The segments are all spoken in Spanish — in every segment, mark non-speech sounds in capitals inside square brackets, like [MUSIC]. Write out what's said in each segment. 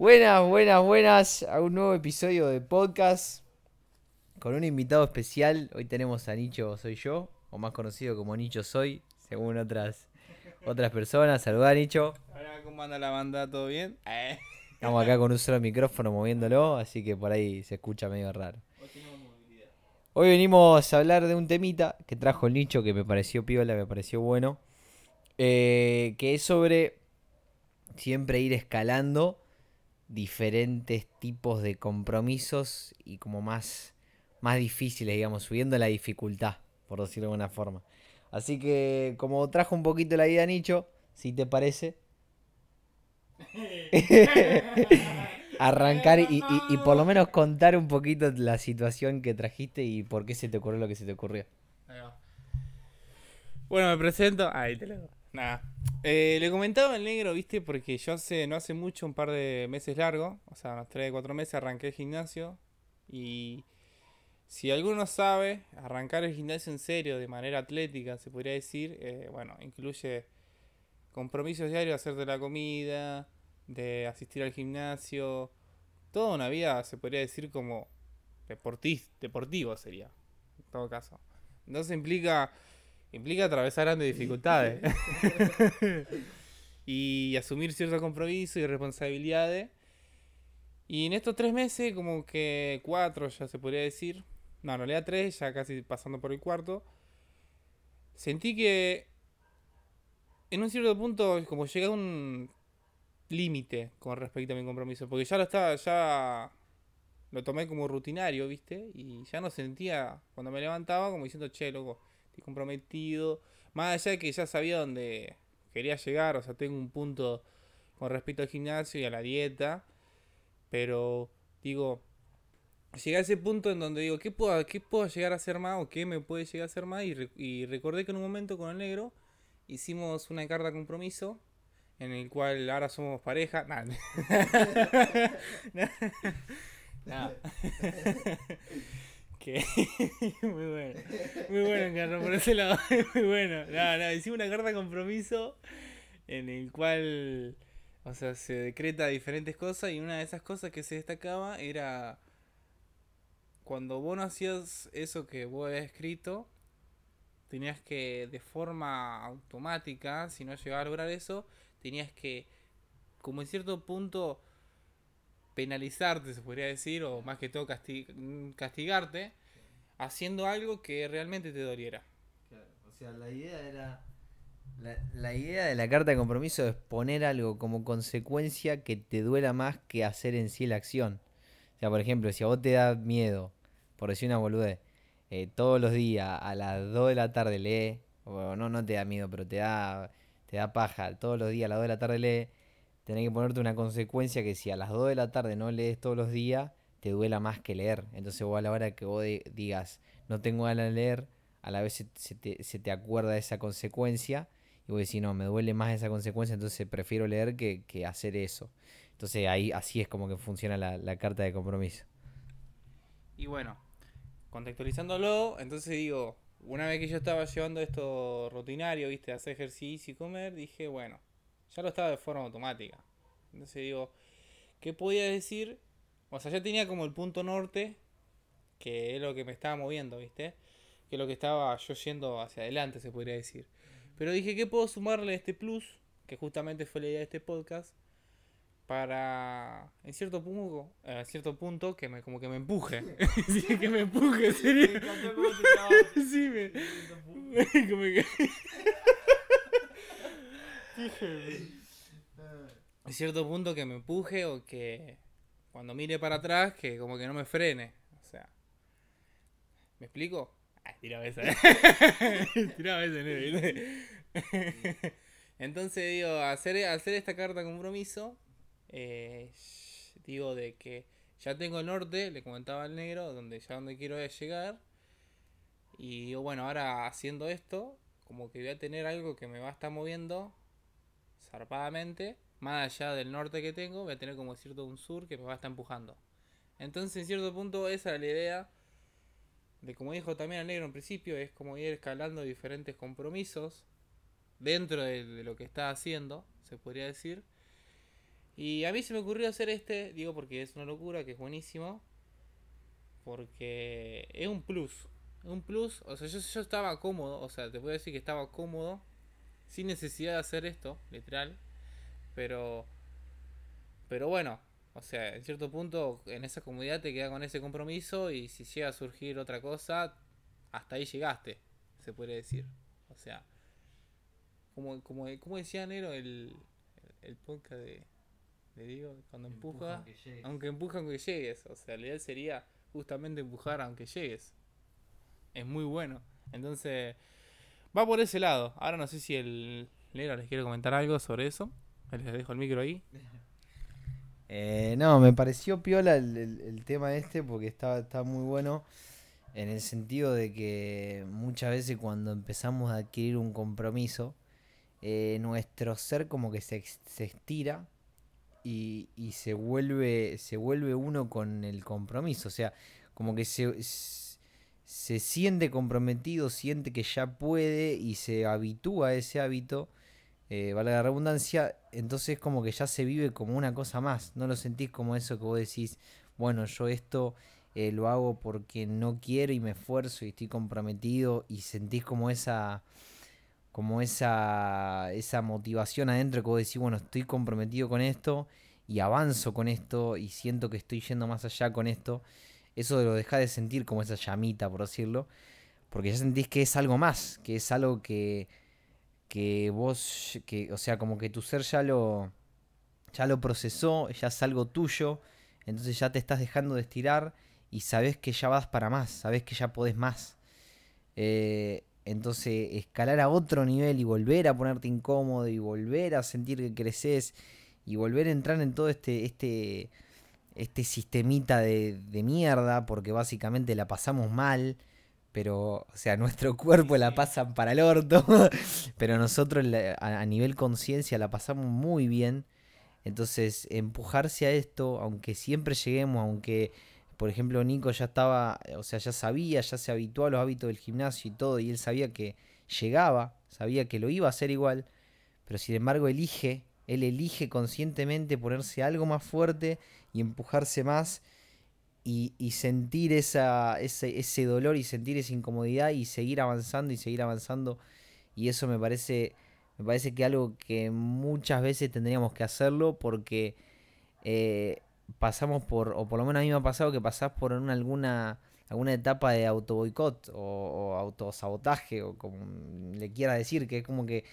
Buenas, buenas, buenas a un nuevo episodio de podcast con un invitado especial. Hoy tenemos a Nicho Soy Yo, o más conocido como Nicho Soy, según otras, otras personas. Saludá, Nicho. Hola, ¿cómo anda la banda? ¿Todo bien? Eh. Estamos acá con un solo micrófono moviéndolo, así que por ahí se escucha medio raro. Hoy venimos a hablar de un temita que trajo el Nicho que me pareció piola, me pareció bueno. eh, que es sobre siempre ir escalando diferentes tipos de compromisos y como más, más difíciles, digamos, subiendo la dificultad, por decirlo de alguna forma. Así que como trajo un poquito la idea Nicho, si te parece, [LAUGHS] arrancar y, y- por lo menos contar un poquito la situación que trajiste y por qué se te ocurrió lo que se te ocurrió. Bueno, me presento. Ahí te lo. Nada. Eh, le comentaba al negro, viste, porque yo hace, no hace mucho, un par de meses largo, o sea, unos 3 4 meses, arranqué el gimnasio. Y si alguno sabe, arrancar el gimnasio en serio, de manera atlética, se podría decir, eh, bueno, incluye compromisos diarios, hacerte la comida, de asistir al gimnasio, toda una vida, se podría decir, como deportivo sería, en todo caso. Entonces implica, implica atravesar grandes dificultades. [LAUGHS] [LAUGHS] y asumir ciertos compromisos y responsabilidades. Y en estos tres meses, como que cuatro ya se podría decir, no, en realidad tres, ya casi pasando por el cuarto, sentí que en un cierto punto como llegué a un límite con respecto a mi compromiso, porque ya lo estaba, ya lo tomé como rutinario, ¿viste? Y ya no sentía, cuando me levantaba, como diciendo, che, loco, estoy comprometido. Más allá de que ya sabía dónde quería llegar, o sea, tengo un punto con respecto al gimnasio y a la dieta. Pero, digo, llegué a ese punto en donde digo, ¿qué puedo, qué puedo llegar a hacer más o qué me puede llegar a hacer más? Y, re- y recordé que en un momento con el negro hicimos una carta de compromiso en el cual ahora somos pareja. Nah. Nah. Que [LAUGHS] muy bueno. Muy bueno, Carlos, por ese lado. [LAUGHS] Muy bueno. No, no, hicimos una carta de compromiso en el cual, o sea, se decreta diferentes cosas y una de esas cosas que se destacaba era cuando vos no hacías eso que vos habías escrito, tenías que de forma automática, si no llegabas a lograr eso, tenías que, como en cierto punto, penalizarte, se podría decir, o más que todo casti- castigarte, haciendo algo que realmente te doliera. O sea, la idea era. La, la idea de la carta de compromiso es poner algo como consecuencia que te duela más que hacer en sí la acción. O sea, por ejemplo, si a vos te da miedo, por decir una boludez, eh, todos los días a las 2 de la tarde lee, o no, no te da miedo, pero te da, te da paja, todos los días a las 2 de la tarde lee, tenés que ponerte una consecuencia que si a las 2 de la tarde no lees todos los días, te duela más que leer. Entonces vos a la hora que vos di- digas, no tengo ganas de leer, a la vez se, te, se te acuerda esa consecuencia y vos decís, no, me duele más esa consecuencia, entonces prefiero leer que, que hacer eso. Entonces ahí así es como que funciona la, la carta de compromiso. Y bueno, contextualizándolo, entonces digo, una vez que yo estaba llevando esto rutinario, viste, hacer ejercicio y comer, dije, bueno, ya lo estaba de forma automática. Entonces digo, ¿qué podía decir? O sea, ya tenía como el punto norte, que es lo que me estaba moviendo, viste, que es lo que estaba yo yendo hacia adelante, se podría decir. Pero dije, ¿qué puedo sumarle a este plus? Que justamente fue la idea de este podcast. Para, en cierto punto, en cierto punto que me, como que me empuje. [LAUGHS] sí, que me empuje, sí, me, [LAUGHS] [LAUGHS] como que... [LAUGHS] en cierto punto que me empuje o que cuando mire para atrás que como que no me frene. O sea, ¿me explico? Ah, tiraba esa. [LAUGHS] tiraba esa, ¿viste? Entonces digo, hacer, hacer esta carta compromiso, eh, digo de que ya tengo el norte, le comentaba al negro, donde ya donde quiero llegar. Y digo, bueno, ahora haciendo esto, como que voy a tener algo que me va a estar moviendo zarpadamente, más allá del norte que tengo, voy a tener como cierto un sur que me va a estar empujando. Entonces, en cierto punto, esa era la idea de, como dijo también el negro en principio, es como ir escalando diferentes compromisos dentro de, lo que está haciendo, se podría decir. Y a mí se me ocurrió hacer este, digo porque es una locura, que es buenísimo. Porque es un plus. Un plus, o sea, yo, yo estaba cómodo, o sea, te puedo decir que estaba cómodo, sin necesidad de hacer esto, literal. Pero, pero bueno, o sea, en cierto punto, en esa comodidad te queda con ese compromiso y si llega a surgir otra cosa, hasta ahí llegaste, se puede decir. O sea, como, como, como decía Nero el, el podcast de, de Diego, cuando empuja, aunque aunque empuja aunque llegues. O sea, la idea sería justamente empujar aunque llegues. Es muy bueno. Entonces, va por ese lado. Ahora no sé si el Nero les quiere comentar algo sobre eso. Les dejo el micro ahí. [LAUGHS] Eh, no, me pareció piola el, tema este porque estaba, estaba muy bueno en el sentido de que muchas veces cuando empezamos a adquirir un compromiso, eh, nuestro ser como que se, se estira y, y se vuelve, se vuelve uno con el compromiso. O sea, como que se, se siente comprometido, siente que ya puede y se habitúa a ese hábito eh, valga la redundancia, entonces como que ya se vive como una cosa más, no lo sentís como eso que vos decís, bueno, yo esto eh, lo hago porque no quiero y me esfuerzo y estoy comprometido y sentís como esa como esa esa motivación adentro que vos decís, bueno, estoy comprometido con esto y avanzo con esto y siento que estoy yendo más allá con esto, eso lo dejás de sentir como esa llamita, por decirlo, porque ya sentís que es algo más, que es algo que que vos, que, o sea, como que tu ser ya lo, ya lo procesó, ya es algo tuyo, entonces ya te estás dejando de estirar y sabes que ya vas para más, sabes que ya podés más. Eh, entonces, escalar a otro nivel y volver a ponerte incómodo y volver a sentir que creces y volver a entrar en todo este, este, este sistemita de, de mierda, porque básicamente la pasamos mal, pero, o sea, [LAUGHS] nuestro cuerpo la pasan para el orto, [LAUGHS] pero nosotros la- a, a nivel conciencia la pasamos muy bien. Entonces, empujarse a esto, aunque siempre lleguemos, aunque, por ejemplo, Nico ya estaba, o sea, ya sabía, ya se habituó a los hábitos del gimnasio y todo, y él sabía que llegaba, sabía que lo iba a hacer igual, pero sin embargo elige, él elige conscientemente ponerse algo más fuerte y empujarse más y, y sentir esa, ese, ese dolor y sentir esa incomodidad y seguir avanzando y seguir avanzando. Y eso me parece, me parece que algo que muchas veces tendríamos que hacerlo porque eh, pasamos por, o por lo menos a mí me ha pasado que pasás por una, alguna, alguna etapa de auto boicot o, o autosabotaje o como le quiera decir, que es como que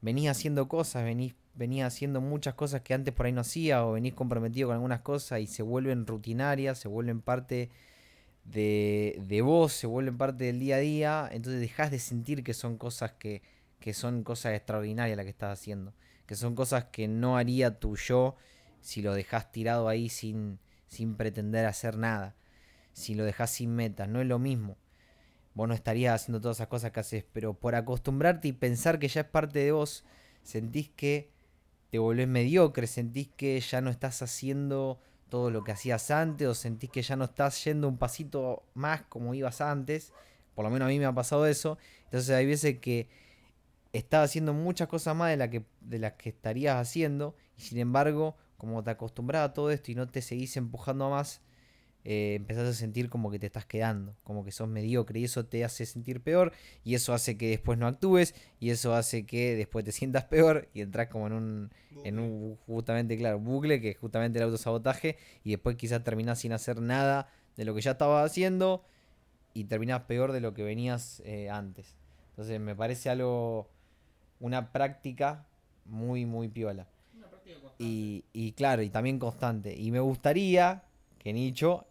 venís haciendo cosas, venís, venís haciendo muchas cosas que antes por ahí no hacía o venís comprometido con algunas cosas y se vuelven rutinarias, se vuelven parte de, de vos, se vuelven parte del día a día, entonces dejás de sentir que son cosas que, que son cosas extraordinarias las que estás haciendo, que son cosas que no haría tu yo si lo dejás tirado ahí sin, sin pretender hacer nada, si lo dejás sin metas, no es lo mismo. Vos no estarías haciendo todas esas cosas que haces, pero por acostumbrarte y pensar que ya es parte de vos, sentís que te volvés mediocre, sentís que ya no estás haciendo todo lo que hacías antes o sentís que ya no estás yendo un pasito más como ibas antes. Por lo menos a mí me ha pasado eso. Entonces hay veces que estás haciendo muchas cosas más de, la que, de las que estarías haciendo y sin embargo, como te acostumbras a todo esto y no te seguís empujando a más, eh, empezás a sentir como que te estás quedando, como que sos mediocre y eso te hace sentir peor y eso hace que después no actúes y eso hace que después te [LAUGHS] sientas peor y entras como en un, en un justamente, claro, bucle que es justamente el autosabotaje y después quizás terminás sin hacer nada de lo que ya estabas haciendo y terminás peor de lo que venías eh, antes. Entonces me parece algo, una práctica muy, muy piola. Y, y claro, y también constante. Y me gustaría que Nicho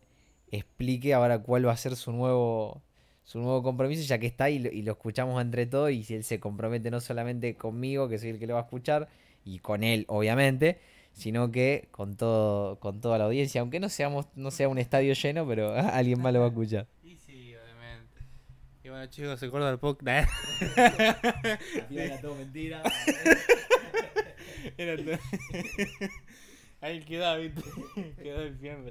explique ahora cuál va a ser su nuevo su nuevo compromiso, ya que está y lo, y lo escuchamos entre todos y si él se compromete no solamente conmigo, que soy el que lo va a escuchar, y con él, obviamente, sino que con todo, con toda la audiencia, aunque no seamos, no sea un estadio lleno, pero [LAUGHS] alguien más lo va a escuchar. [LAUGHS] Y sí, obviamente. Y bueno, chicos, se acuerda del podcast. [LAUGHS] Era todo mentira. Era todo- Ahí quedó, viste. quedó.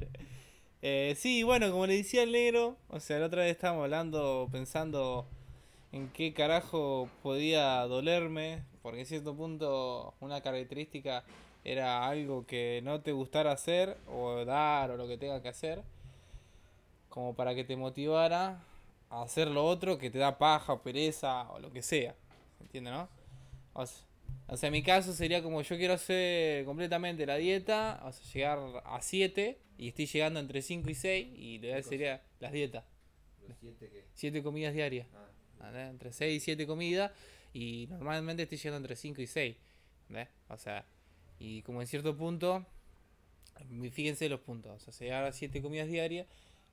Eh, sí, bueno, como le decía el negro, o sea, la otra vez estábamos hablando, pensando en qué carajo podía dolerme, porque en cierto punto una característica era algo que no te gustara hacer o dar o lo que tenga que hacer, como para que te motivara a hacer lo otro que te da paja o pereza o lo que sea. ¿Entiendes, no? O sea, o sea, en mi caso sería como yo quiero hacer completamente la dieta, o sea, llegar a 7 y estoy llegando entre 5 y 6 y la idea sería las dietas. ¿Los siete qué? 7 comidas diarias. Ah. Entre 6 y 7 comidas y normalmente estoy llegando entre 5 y 6. ¿entendés? O sea, y como en cierto punto, fíjense los puntos, o sea, llegar a 7 comidas diarias,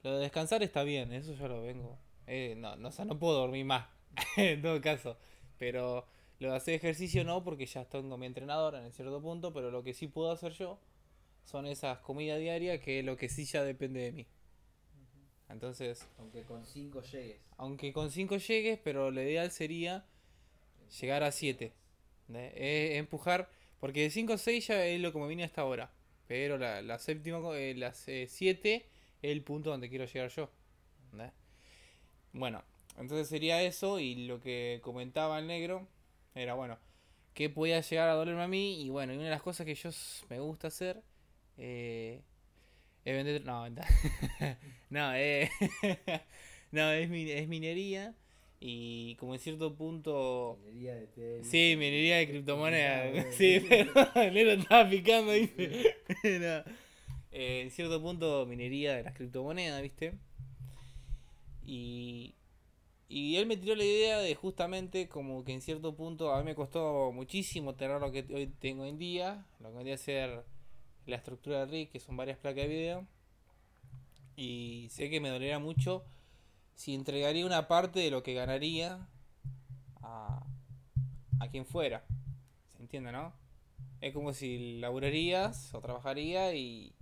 lo de descansar está bien, eso yo lo vengo. eh, no, no, o sea, no puedo dormir más, [LAUGHS] en todo caso, pero lo de hacer ejercicio no, porque ya tengo mi entrenador en cierto punto, pero lo que sí puedo hacer yo son esas comidas diarias que es lo que sí ya depende de mí. Entonces, Aunque con cinco llegues. aunque con 5 llegues, pero lo ideal sería llegar a 7. empujar, porque de 5 a 6 ya es lo que me vine hasta ahora. Pero la, la séptima, eh, las 7 es el punto donde quiero llegar yo. Bueno, entonces sería eso y lo que comentaba el negro era, bueno, que podía llegar a dolerme a mí y bueno, y una de las cosas que yo me gusta hacer eh, es vender... No, [LAUGHS] no, eh, [LAUGHS] no es, min- es minería y como en cierto punto... Minería de tel. Sí, minería de criptomonedas. Ah, [LAUGHS] Sí, pero el negro estaba picando, ¿viste? No. Eh, en cierto punto, minería de las criptomonedas, ¿viste? Y, y él me tiró la idea de justamente como que en cierto punto a mí me costó muchísimo tener lo que hoy tengo en día, lo que vendría a ser la estructura de RIG, que son varias placas de video. Y sé que me dolería mucho si entregaría una parte de lo que ganaría a, a quien fuera. ¿Se entiende, no? Es como si laburarías o trabajaría y,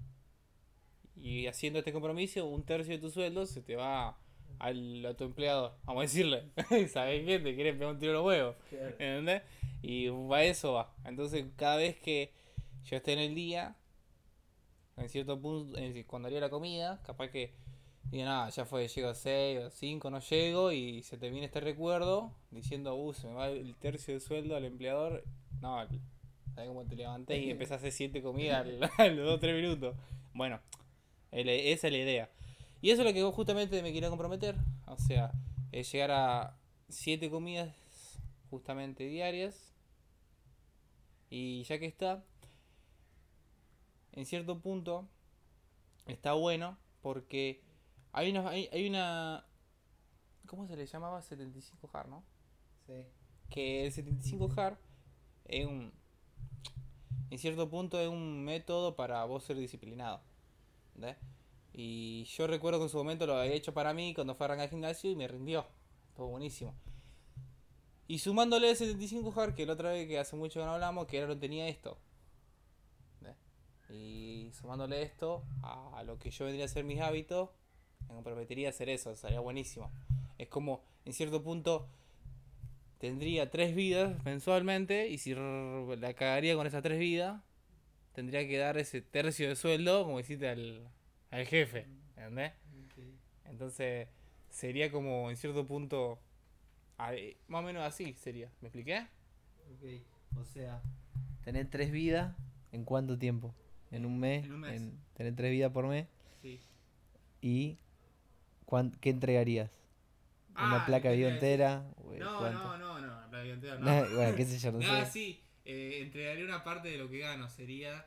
y haciendo este compromiso, un tercio de tu sueldo se te va al, a tu empleador. Vamos a decirle, [LAUGHS] ¿sabes qué? Te quieres pegar un tiro a los huevos. Claro. ¿Entendés? Y a eso va. Entonces, cada vez que yo esté en el día, en cierto punto, en- cuando haría la comida, capaz que diga, nada, ya fue, llego a 6 o 5, no llego, y se te viene este recuerdo diciendo, uh, se me va el tercio de sueldo al empleador. No, ¿sabes cómo te levanté y [LAUGHS] empezás a hacer 7 comidas [LAUGHS] a los 2 3 minutos? Bueno, esa es la idea. Y eso es lo que justamente me quería comprometer. O sea, es llegar a 7 comidas justamente diarias. Y ya que está, en cierto punto, está bueno porque hay una, hay, hay una... ¿Cómo se le llamaba? 75 hard, ¿no? Sí. que el 75 hard es un en cierto punto es un método para vos ser disciplinado ¿entendés? Y yo recuerdo que en su momento lo había hecho para mí cuando fue a arrancar el gimnasio y me rindió. Estuvo buenísimo. Y sumándole el 75 hard que la otra vez que hace mucho que no hablamos que era lo tenía esto. Y sumándole esto a lo que yo vendría a ser mis hábitos me comprometería a hacer eso sería buenísimo. Es como en cierto punto tendría tres vidas mensualmente y si la cagaría con esas tres vidas, tendría que dar ese tercio de sueldo como hiciste al, al jefe, ¿entendés? Entonces sería como en cierto punto, eh, más o menos así sería, ¿me expliqué? Ok. O sea, tener tres vidas en cuánto tiempo? En un mes. En un mes. tener tres vidas por mes. Sí. ¿Y cuán- qué entregarías? ¿Una Ah, placa de entera? ¿O No, no, no, no, la vida entera no. No, [LAUGHS] bueno, qué sé yo, no No, [LAUGHS] sé. sí, eh, entregaría una parte de lo que gano, sería...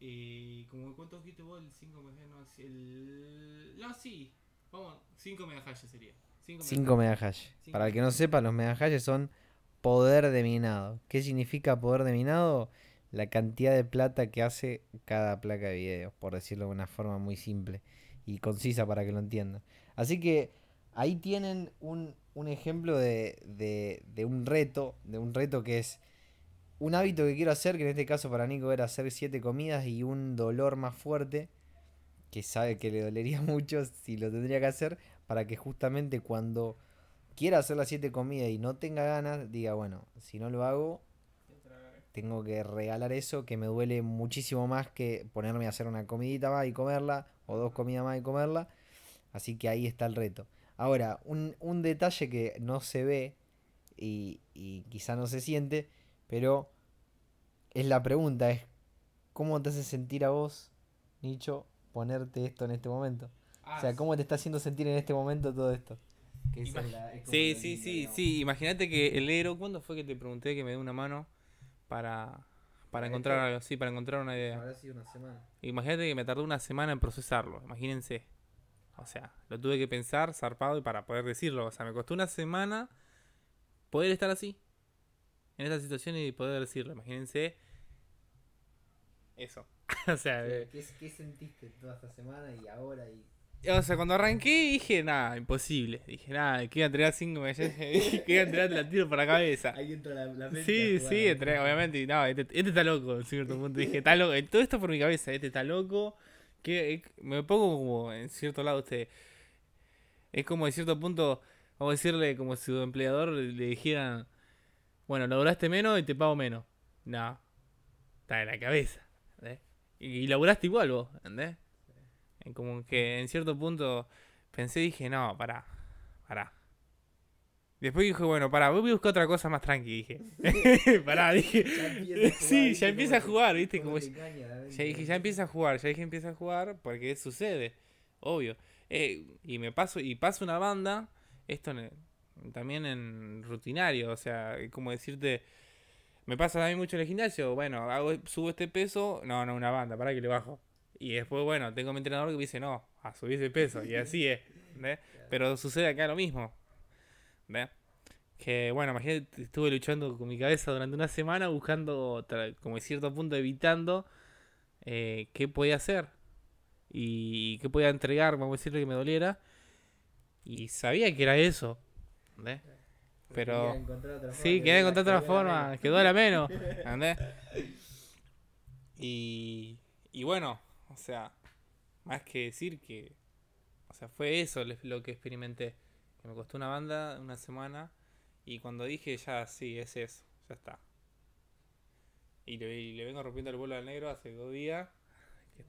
Eh, como ¿Cuánto dijiste vos? El 5 no, sí, el... No, sí, vamos, 5 megahashes sería. 5 5 megahash. Para el que no sepa, los megahashes son poder de minado. ¿Qué significa poder de minado? La cantidad de plata que hace cada placa de video, por decirlo de una forma muy simple y concisa para que lo entiendan. Así que ahí tienen un, un ejemplo de, de- de un reto, de un reto que es un hábito que quiero hacer, que en este caso para Nico era hacer siete comidas y un dolor más fuerte, que sabe que le dolería [LAUGHS] mucho si lo tendría que hacer, para que justamente cuando quiera hacer las siete comidas y no tenga ganas, diga, bueno, si no lo hago, tengo que regalar eso que me duele muchísimo más que ponerme a hacer una comidita más y comerla, o dos comidas más y comerla. Así que ahí está el reto. Ahora, un, un detalle que no se ve y, y quizá no se siente, pero es la pregunta, es cómo te hace sentir a vos, Nicho, ponerte esto en este momento. o sea, cómo te está haciendo sentir en este momento todo esto. Que esa es la- es Sí, sí, sí, digamos. sí. Imagínate que el negro, ¿cuándo fue que te pregunté que me dé una mano para, para ¿Para encontrar algo? Sí, para encontrar una idea. Habrá sido una semana. Imagínate que me tardó una semana en procesarlo, imagínense. O sea, lo tuve que pensar zarpado y para poder decirlo. O sea, me costó una semana poder estar así, en esta situación y poder decirlo. Imagínense eso. [LAUGHS] o sea, eh, ¿Qué, qué sentiste toda esta semana y ahora? Y... o sea, cuando arranqué dije, nada, imposible. Dije, nada, que iba a entregar cinco millones, dije [LAUGHS] que iba a entregar, la tiro por la cabeza. Ahí entra la, la mente Sí, jugar, sí, entré, obviamente. y No, este, este está loco, en cierto [LAUGHS] punto. Dije, está loco. Todo esto por mi cabeza, este está loco. Que eh, me pongo como en cierto lado usted. Es como en cierto punto, vamos a decirle como si su empleador le, le dijeran, bueno, laburaste menos y te pago menos. No, está en la cabeza. Y, y laburaste igual vos, ¿entendés? En Como que en cierto punto pensé, dije, no, pará, pará. Después dije, bueno, pará, voy a buscar otra cosa más tranqui, dije. [LAUGHS] pará, dije. Ya Sí, ya empieza a jugar, [LAUGHS] ¿viste? como ya dije, ya empieza a jugar, ya dije empieza a jugar porque sucede, obvio. Eh, y me paso, y paso una banda, esto en el- también en rutinario, o sea, es como decirte, me pasa a mí mucho en el gimnasio, bueno, hago, subo este peso, no, no, una banda, para que le bajo. Y después, bueno, tengo mi entrenador que me dice, no, a subir ese peso, y así es. Pero sucede acá lo mismo. Que bueno, imagínate, estuve luchando con mi cabeza durante una semana buscando, como en cierto punto, evitando eh, qué podía hacer y qué podía entregar, vamos a decirle que me doliera. Y sabía que era eso. ¿Entendés? Pero encontrar otra sí, forma, quería encontrar otra forma, que duela menos. [LAUGHS] ¿entendés? Y, y bueno, o sea, más que decir que, o sea, fue eso lo que experimenté. Que me costó una banda una semana y cuando dije ya, sí, es eso, ya está. Y le, y le vengo rompiendo el bolo al negro hace dos días,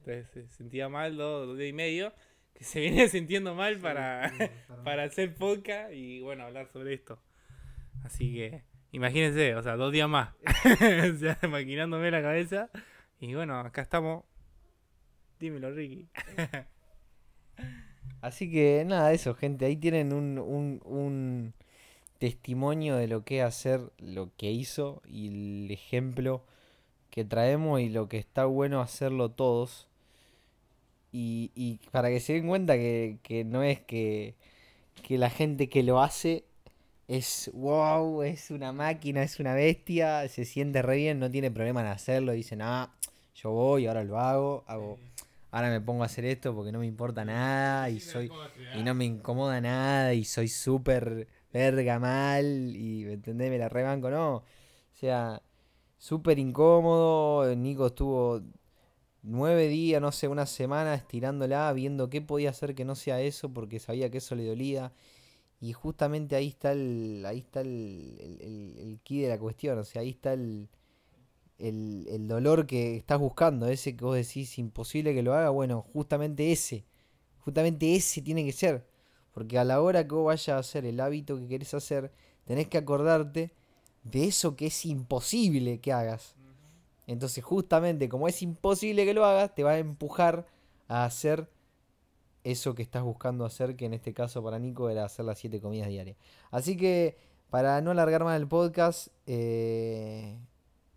que se sentía mal, dos, dos días y medio, que se viene [LAUGHS] sintiendo mal para, Sí, para [LAUGHS] hacer podcast y bueno, hablar sobre esto. Así que, imagínense, o sea, dos días más. [LAUGHS] o sea, maquinándome la cabeza. Y bueno, acá estamos. Dímelo, Ricky. Así que nada, eso, gente. Ahí tienen un, un, un testimonio de lo que es hacer lo que hizo y el ejemplo que traemos y lo que está bueno hacerlo todos. Y, y para que se den cuenta que, que no es que, que la gente que lo hace es wow, es una máquina, es una bestia, se siente re bien, no tiene problema en hacerlo. Dicen, ah, yo voy, ahora lo hago, hago, ahora me pongo a hacer esto porque no me importa nada y soy y no me incomoda nada y soy súper verga mal y ¿me entendés? Me la rebanco, no. O sea, súper incómodo. Nico estuvo nueve días, no sé, una semana estirándola, viendo qué podía hacer que no sea eso porque sabía que eso le dolía. Y justamente ahí está el, ahí está el, el, el, el key de la cuestión, o sea, ahí está el, el, dolor que estás buscando, ese que vos decís imposible que lo haga, bueno, justamente ese, justamente ese tiene que ser, porque a la hora que vos vayas a hacer el hábito que querés hacer, tenés que acordarte de eso que es imposible que hagas. Entonces, justamente como es imposible que lo hagas, te va a empujar a hacer eso que estás buscando hacer, que en este caso para Nico era hacer las 7 comidas diarias. Así que, para no alargar más el podcast, eh,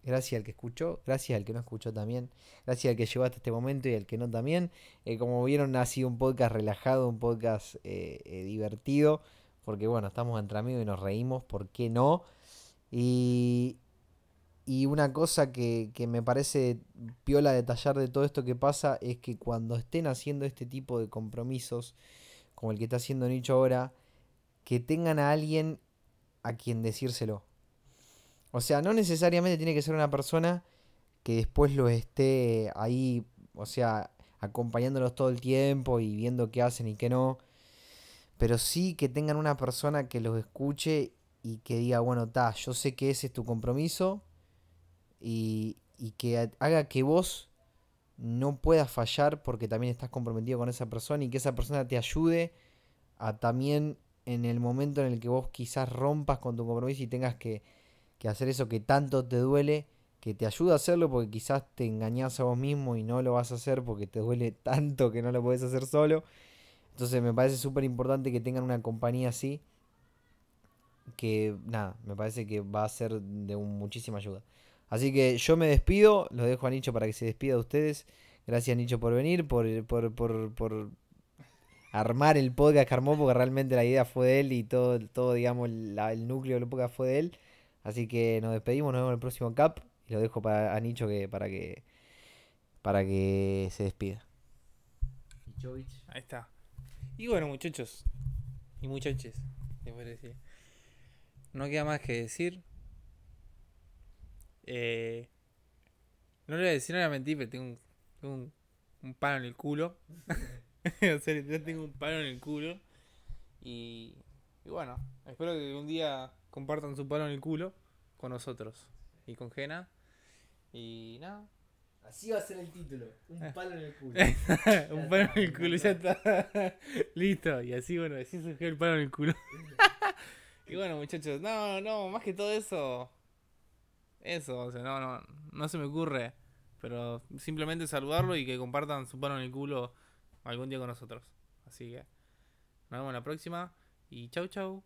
gracias al que escuchó, gracias al que no escuchó también, gracias al que llegó hasta este momento y al que no también. Eh, como vieron, ha sido un podcast relajado, un podcast eh, divertido, porque bueno, estamos entre amigos y nos reímos, ¿por qué no? Y, y una cosa que, que me parece piola detallar de todo esto que pasa es que cuando estén haciendo este tipo de compromisos, como el que está haciendo Nicho ahora, que tengan a alguien a quien decírselo. O sea, no necesariamente tiene que ser una persona que después lo esté ahí, o sea, acompañándolos todo el tiempo y viendo qué hacen y qué no. Pero sí que tengan una persona que los escuche y que diga, bueno, ta, yo sé que ese es tu compromiso y, y que ha- haga que vos no puedas fallar porque también estás comprometido con esa persona y que esa persona te ayude a también en el momento en el que vos quizás rompas con tu compromiso y tengas que, que hacer eso que tanto te duele, que te ayuda a hacerlo porque quizás te engañas a vos mismo y no lo vas a hacer porque te duele [LAUGHS] tanto que no lo puedes hacer solo. Entonces me parece súper importante que tengan una compañía así. Que nada, me parece que va a ser de muchísima ayuda. Así que yo me despido, lo dejo a Nicho para que se despida de ustedes. Gracias Nicho por venir, por, por, por, por armar el podcast que armó, porque realmente la idea fue de él y todo, todo digamos, el núcleo del podcast fue de él. Así que nos despedimos, nos vemos en el próximo cap. Y lo dejo para, a Nicho que, para que para que se despida. Ahí está. Y bueno, muchachos y muchaches, No queda más que decir. Eh, no le voy a decir, no le voy a mentir, pero tengo un, un, palo en el culo. [LAUGHS] o sea, yo tengo un palo en el culo. Y, y bueno, espero que un día compartan su palo en el culo con nosotros y con Jena. Y nada. Así va a ser el título. Un [LAUGHS] palo en el culo. [LAUGHS] un palo en el culo, ya está. Listo. Y así, bueno, así surgió el palo en el culo. y bueno, muchachos, no, no, más que todo eso. Eso, o sea, no, no, no se me ocurre. Pero simplemente saludarlo y que compartan su palo en el culo algún día con nosotros. Así que nos vemos la próxima. Y chau, chau.